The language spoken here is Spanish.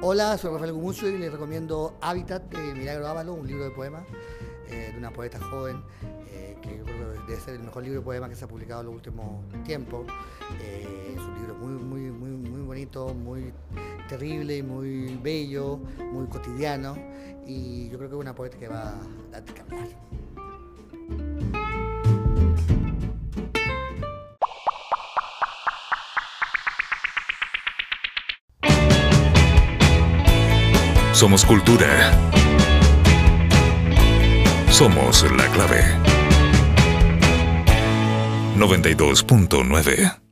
Hola, soy Rafael Gumucio y les recomiendo Hábitat de Milagro Ávalo, un libro de poemas eh, de una poeta joven eh, que yo creo que debe ser el mejor libro de poemas que se ha publicado en los últimos tiempos. Eh, es un libro muy, muy, muy, muy bonito, muy terrible, muy bello, muy cotidiano y yo creo que es una poeta que va a cambiar. Somos cultura. Somos la clave. 92.9